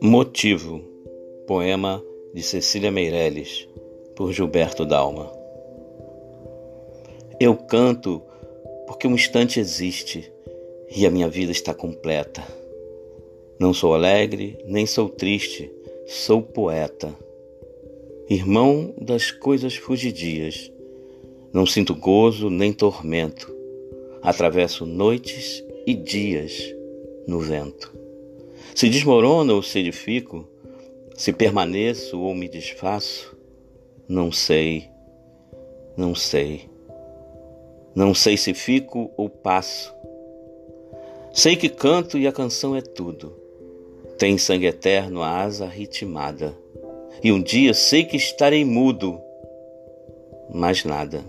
Motivo, poema de Cecília Meirelles, por Gilberto Dalma. Eu canto porque um instante existe e a minha vida está completa. Não sou alegre, nem sou triste, sou poeta. Irmão das coisas fugidias, não sinto gozo nem tormento, atravesso noites e dias no vento. Se desmorono ou se edifico, se permaneço ou me desfaço, não sei, não sei. Não sei se fico ou passo. Sei que canto e a canção é tudo. Tem sangue eterno a asa ritmada. E um dia sei que estarei mudo, mas nada.